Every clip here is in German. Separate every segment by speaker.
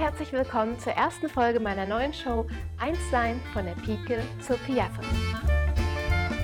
Speaker 1: herzlich willkommen zur ersten Folge meiner neuen Show Einssein von der Pike zur Piaffe.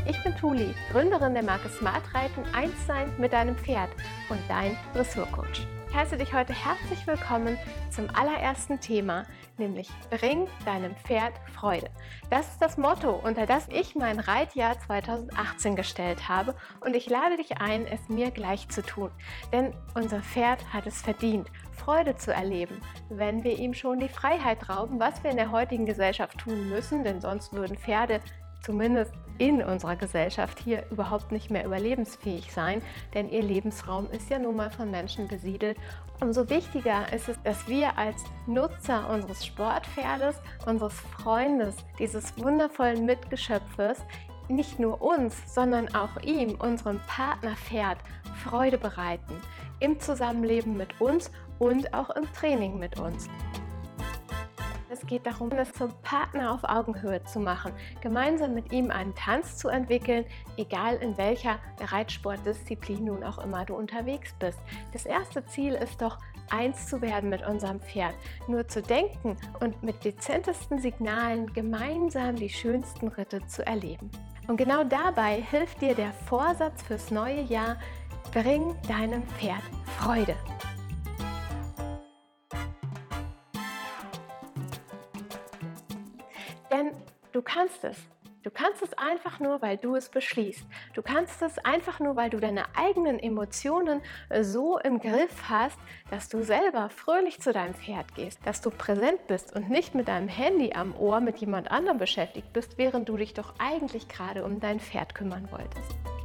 Speaker 1: Ich bin Tuli, Gründerin der Marke Smart Reiten Einssein mit deinem Pferd und dein Dressurcoach. Ich heiße dich heute herzlich willkommen zum allerersten Thema, nämlich Bring deinem Pferd Freude. Das ist das Motto, unter das ich mein Reitjahr 2018 gestellt habe und ich lade dich ein, es mir gleich zu tun. Denn unser Pferd hat es verdient, Freude zu erleben, wenn wir ihm schon die Freiheit rauben, was wir in der heutigen Gesellschaft tun müssen, denn sonst würden Pferde zumindest in unserer Gesellschaft hier überhaupt nicht mehr überlebensfähig sein, denn ihr Lebensraum ist ja nun mal von Menschen besiedelt. Umso wichtiger ist es, dass wir als Nutzer unseres Sportpferdes, unseres Freundes, dieses wundervollen Mitgeschöpfes, nicht nur uns, sondern auch ihm, unserem Partnerpferd, Freude bereiten. Im Zusammenleben mit uns und auch im Training mit uns. Es geht darum, es zum Partner auf Augenhöhe zu machen, gemeinsam mit ihm einen Tanz zu entwickeln, egal in welcher Reitsportdisziplin nun auch immer du unterwegs bist. Das erste Ziel ist doch, eins zu werden mit unserem Pferd, nur zu denken und mit dezentesten Signalen gemeinsam die schönsten Ritte zu erleben. Und genau dabei hilft dir der Vorsatz fürs neue Jahr, bring deinem Pferd Freude. Kannst es. Du kannst es einfach nur, weil du es beschließt. Du kannst es einfach nur, weil du deine eigenen Emotionen so im Griff hast, dass du selber fröhlich zu deinem Pferd gehst, dass du präsent bist und nicht mit deinem Handy am Ohr mit jemand anderem beschäftigt bist, während du dich doch eigentlich gerade um dein Pferd kümmern wolltest.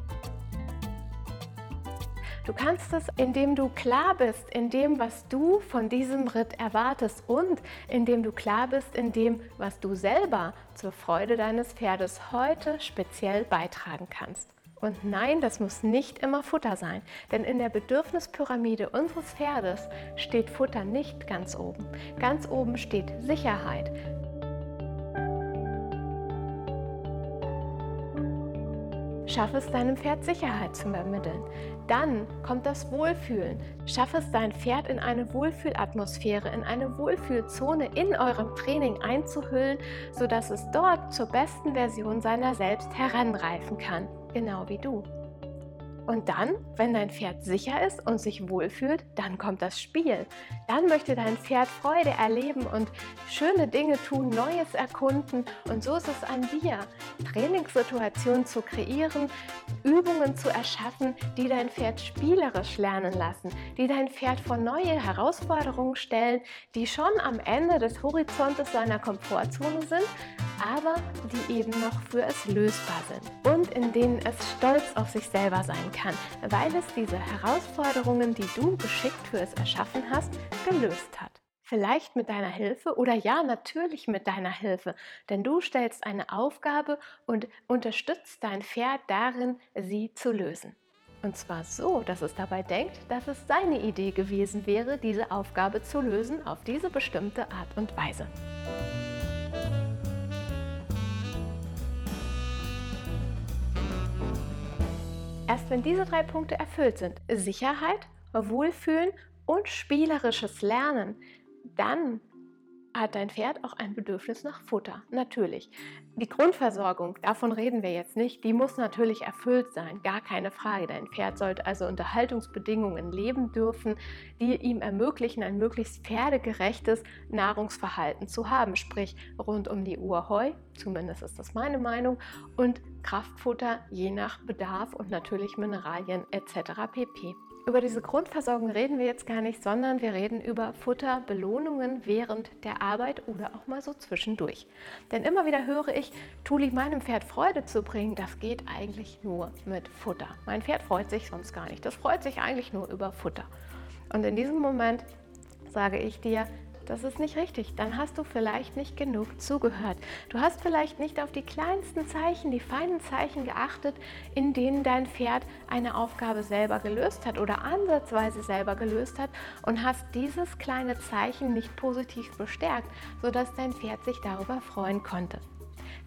Speaker 1: Du kannst es, indem du klar bist in dem, was du von diesem Ritt erwartest und indem du klar bist in dem, was du selber zur Freude deines Pferdes heute speziell beitragen kannst. Und nein, das muss nicht immer Futter sein, denn in der Bedürfnispyramide unseres Pferdes steht Futter nicht ganz oben. Ganz oben steht Sicherheit, Schaffe es deinem Pferd Sicherheit zu vermitteln. Dann kommt das Wohlfühlen. Schaffe es dein Pferd in eine Wohlfühlatmosphäre, in eine Wohlfühlzone in eurem Training einzuhüllen, sodass es dort zur besten Version seiner selbst heranreifen kann, genau wie du. Und dann, wenn dein Pferd sicher ist und sich wohlfühlt, dann kommt das Spiel. Dann möchte dein Pferd Freude erleben und schöne Dinge tun, Neues erkunden. Und so ist es an dir, Trainingssituationen zu kreieren, Übungen zu erschaffen, die dein Pferd spielerisch lernen lassen, die dein Pferd vor neue Herausforderungen stellen, die schon am Ende des Horizontes seiner Komfortzone sind, aber die eben noch für es lösbar sind und in denen es stolz auf sich selber sein kann, weil es diese Herausforderungen, die du geschickt für es erschaffen hast, gelöst hat. Vielleicht mit deiner Hilfe oder ja, natürlich mit deiner Hilfe, denn du stellst eine Aufgabe und unterstützt dein Pferd darin, sie zu lösen. Und zwar so, dass es dabei denkt, dass es seine Idee gewesen wäre, diese Aufgabe zu lösen auf diese bestimmte Art und Weise. Erst wenn diese drei Punkte erfüllt sind, Sicherheit, Wohlfühlen und spielerisches Lernen, dann hat dein Pferd auch ein Bedürfnis nach Futter. Natürlich. Die Grundversorgung, davon reden wir jetzt nicht, die muss natürlich erfüllt sein, gar keine Frage. Dein Pferd sollte also Unterhaltungsbedingungen leben dürfen, die ihm ermöglichen, ein möglichst pferdegerechtes Nahrungsverhalten zu haben, sprich rund um die Uhr Heu, zumindest ist das meine Meinung, und Kraftfutter je nach Bedarf und natürlich Mineralien etc. pp. Über diese Grundversorgung reden wir jetzt gar nicht, sondern wir reden über Futterbelohnungen während der Arbeit oder auch mal so zwischendurch. Denn immer wieder höre ich, Tuli, meinem Pferd Freude zu bringen, das geht eigentlich nur mit Futter. Mein Pferd freut sich sonst gar nicht. Das freut sich eigentlich nur über Futter. Und in diesem Moment sage ich dir, das ist nicht richtig. Dann hast du vielleicht nicht genug zugehört. Du hast vielleicht nicht auf die kleinsten Zeichen, die feinen Zeichen geachtet, in denen dein Pferd eine Aufgabe selber gelöst hat oder ansatzweise selber gelöst hat und hast dieses kleine Zeichen nicht positiv bestärkt, sodass dein Pferd sich darüber freuen konnte.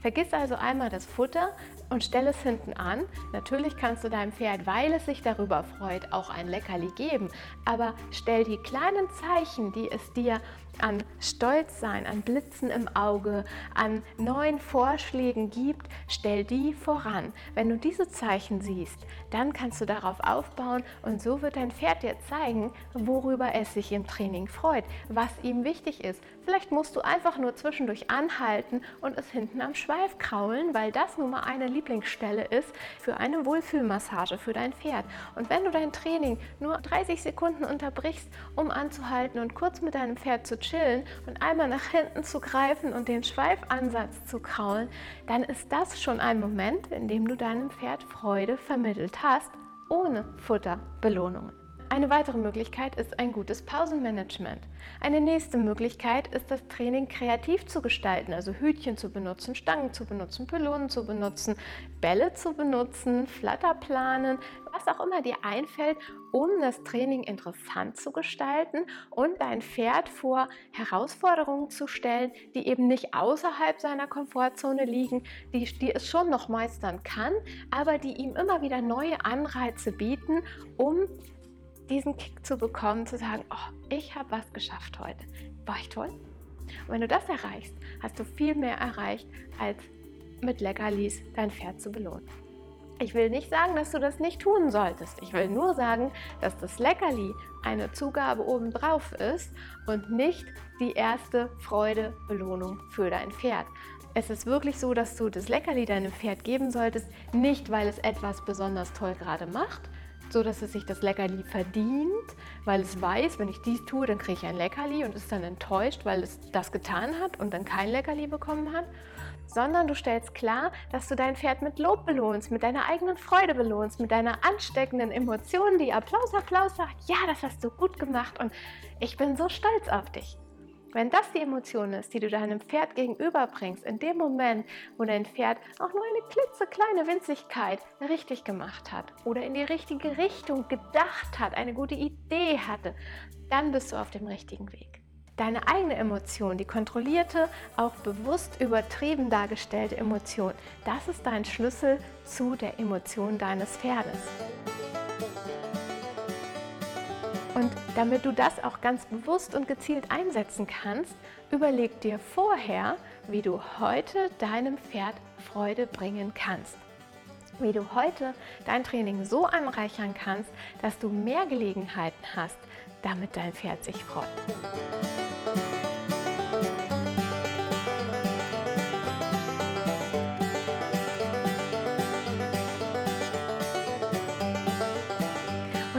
Speaker 1: Vergiss also einmal das Futter und stell es hinten an. Natürlich kannst du deinem Pferd, weil es sich darüber freut, auch ein Leckerli geben, aber stell die kleinen Zeichen, die es dir an Stolzsein, an Blitzen im Auge, an neuen Vorschlägen gibt, stell die voran. Wenn du diese Zeichen siehst, dann kannst du darauf aufbauen und so wird dein Pferd dir zeigen, worüber es sich im Training freut, was ihm wichtig ist. Vielleicht musst du einfach nur zwischendurch anhalten und es hinten am Schweif kraulen, weil das nun mal eine Lieblingsstelle ist für eine Wohlfühlmassage für dein Pferd. Und wenn du dein Training nur 30 Sekunden unterbrichst, um anzuhalten und kurz mit deinem Pferd zu chillen und einmal nach hinten zu greifen und den Schweifansatz zu kraulen, dann ist das schon ein Moment, in dem du deinem Pferd Freude vermittelt hast, ohne Futterbelohnungen. Eine weitere Möglichkeit ist ein gutes Pausenmanagement. Eine nächste Möglichkeit ist das Training kreativ zu gestalten, also Hütchen zu benutzen, Stangen zu benutzen, Pylonen zu benutzen, Bälle zu benutzen, Flatterplanen, was auch immer dir einfällt, um das Training interessant zu gestalten und dein Pferd vor Herausforderungen zu stellen, die eben nicht außerhalb seiner Komfortzone liegen, die, die es schon noch meistern kann, aber die ihm immer wieder neue Anreize bieten, um diesen Kick zu bekommen, zu sagen, oh, ich habe was geschafft heute. War ich toll? Und wenn du das erreichst, hast du viel mehr erreicht, als mit Leckerlis dein Pferd zu belohnen. Ich will nicht sagen, dass du das nicht tun solltest. Ich will nur sagen, dass das Leckerli eine Zugabe obendrauf ist und nicht die erste Freude, Belohnung für dein Pferd. Es ist wirklich so, dass du das Leckerli deinem Pferd geben solltest, nicht weil es etwas besonders toll gerade macht, so dass es sich das Leckerli verdient, weil es weiß, wenn ich dies tue, dann kriege ich ein Leckerli und ist dann enttäuscht, weil es das getan hat und dann kein Leckerli bekommen hat, sondern du stellst klar, dass du dein Pferd mit Lob belohnst, mit deiner eigenen Freude belohnst, mit deiner ansteckenden Emotion, die Applaus, Applaus sagt, ja, das hast du gut gemacht und ich bin so stolz auf dich. Wenn das die Emotion ist, die du deinem Pferd gegenüberbringst, in dem Moment, wo dein Pferd auch nur eine klitzekleine Winzigkeit richtig gemacht hat oder in die richtige Richtung gedacht hat, eine gute Idee hatte, dann bist du auf dem richtigen Weg. Deine eigene Emotion, die kontrollierte, auch bewusst übertrieben dargestellte Emotion, das ist dein Schlüssel zu der Emotion deines Pferdes. Und damit du das auch ganz bewusst und gezielt einsetzen kannst, überleg dir vorher, wie du heute deinem Pferd Freude bringen kannst. Wie du heute dein Training so anreichern kannst, dass du mehr Gelegenheiten hast, damit dein Pferd sich freut.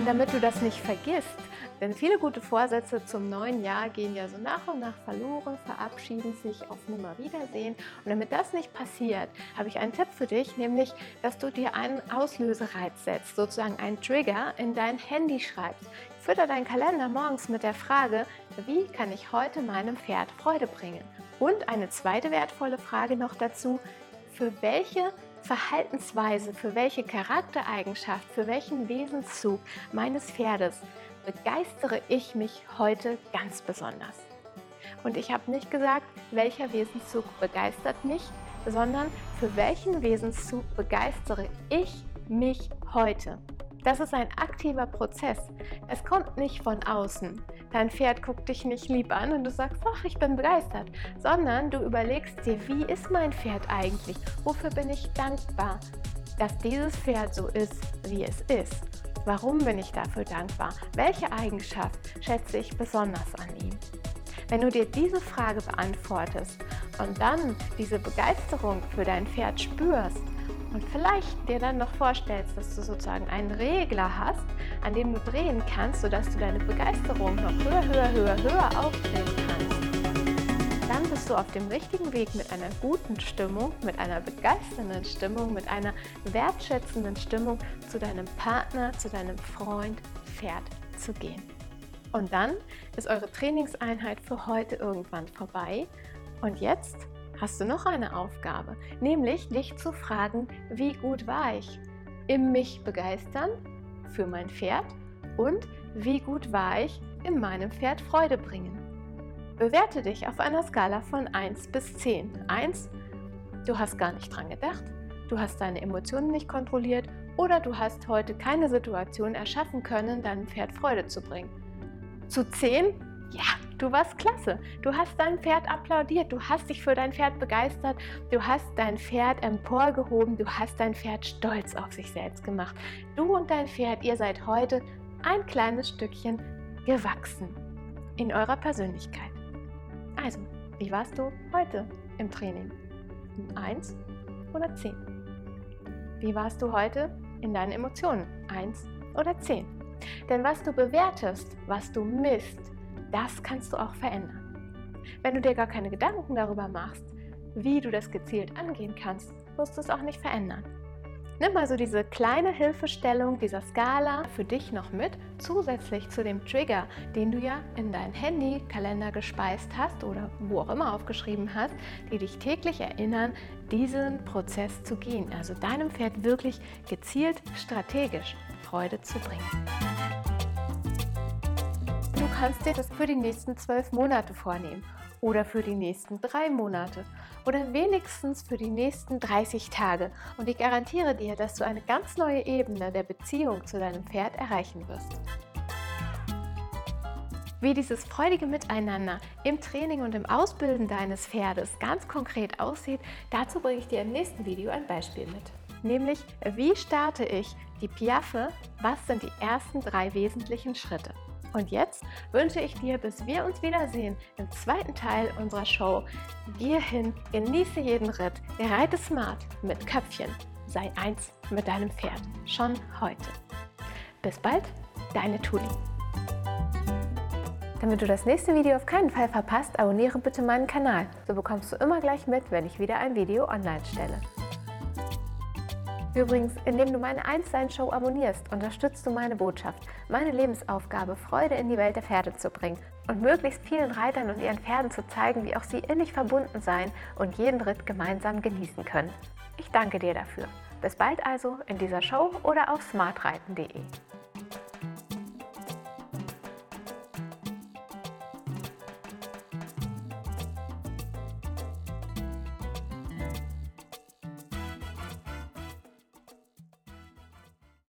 Speaker 1: Und damit du das nicht vergisst, denn viele gute Vorsätze zum neuen Jahr gehen ja so nach und nach verloren, verabschieden sich auf Nimmerwiedersehen. Und damit das nicht passiert, habe ich einen Tipp für dich, nämlich, dass du dir einen Auslösereiz setzt, sozusagen einen Trigger in dein Handy schreibst. Fütter deinen Kalender morgens mit der Frage, wie kann ich heute meinem Pferd Freude bringen? Und eine zweite wertvolle Frage noch dazu, für welche Verhaltensweise, für welche Charaktereigenschaft, für welchen Wesenszug meines Pferdes begeistere ich mich heute ganz besonders. Und ich habe nicht gesagt, welcher Wesenszug begeistert mich, sondern für welchen Wesenszug begeistere ich mich heute. Das ist ein aktiver Prozess. Es kommt nicht von außen. Dein Pferd guckt dich nicht lieb an und du sagst, ach, ich bin begeistert, sondern du überlegst dir, wie ist mein Pferd eigentlich? Wofür bin ich dankbar, dass dieses Pferd so ist, wie es ist? Warum bin ich dafür dankbar? Welche Eigenschaft schätze ich besonders an ihm? Wenn du dir diese Frage beantwortest und dann diese Begeisterung für dein Pferd spürst, und vielleicht dir dann noch vorstellst, dass du sozusagen einen Regler hast, an dem du drehen kannst, sodass du deine Begeisterung noch höher, höher, höher, höher aufdrehen kannst, dann bist du auf dem richtigen Weg mit einer guten Stimmung, mit einer begeisternden Stimmung, mit einer wertschätzenden Stimmung zu deinem Partner, zu deinem Freund, Pferd zu gehen. Und dann ist eure Trainingseinheit für heute irgendwann vorbei. Und jetzt hast du noch eine Aufgabe, nämlich dich zu fragen, wie gut war ich im mich begeistern für mein Pferd und wie gut war ich in meinem Pferd Freude bringen. Bewerte dich auf einer Skala von 1 bis 10. 1, du hast gar nicht dran gedacht, du hast deine Emotionen nicht kontrolliert oder du hast heute keine Situation erschaffen können, deinem Pferd Freude zu bringen. Zu 10, ja, Du warst klasse. Du hast dein Pferd applaudiert. Du hast dich für dein Pferd begeistert. Du hast dein Pferd emporgehoben. Du hast dein Pferd stolz auf sich selbst gemacht. Du und dein Pferd, ihr seid heute ein kleines Stückchen gewachsen in eurer Persönlichkeit. Also, wie warst du heute im Training? Eins oder zehn? Wie warst du heute in deinen Emotionen? Eins oder zehn? Denn was du bewertest, was du misst, das kannst du auch verändern. Wenn du dir gar keine Gedanken darüber machst, wie du das gezielt angehen kannst, wirst du es auch nicht verändern. Nimm also diese kleine Hilfestellung dieser Skala für dich noch mit, zusätzlich zu dem Trigger, den du ja in deinen Handykalender gespeist hast oder wo auch immer aufgeschrieben hast, die dich täglich erinnern, diesen Prozess zu gehen. Also deinem Pferd wirklich gezielt strategisch Freude zu bringen. Du kannst dir das für die nächsten zwölf Monate vornehmen oder für die nächsten drei Monate oder wenigstens für die nächsten 30 Tage. Und ich garantiere dir, dass du eine ganz neue Ebene der Beziehung zu deinem Pferd erreichen wirst. Wie dieses freudige Miteinander im Training und im Ausbilden deines Pferdes ganz konkret aussieht, dazu bringe ich dir im nächsten Video ein Beispiel mit. Nämlich, wie starte ich die Piaffe? Was sind die ersten drei wesentlichen Schritte? Und jetzt wünsche ich dir, bis wir uns wiedersehen im zweiten Teil unserer Show. Geh hin, genieße jeden Ritt, reite smart mit Köpfchen. Sei eins mit deinem Pferd. Schon heute. Bis bald, deine Tuli. Damit du das nächste Video auf keinen Fall verpasst, abonniere bitte meinen Kanal. So bekommst du immer gleich mit, wenn ich wieder ein Video online stelle. Übrigens, indem du meine Einstein-Show abonnierst, unterstützt du meine Botschaft, meine Lebensaufgabe, Freude in die Welt der Pferde zu bringen und möglichst vielen Reitern und ihren Pferden zu zeigen, wie auch sie innig verbunden sein und jeden Ritt gemeinsam genießen können. Ich danke dir dafür. Bis bald also in dieser Show oder auf smartreiten.de.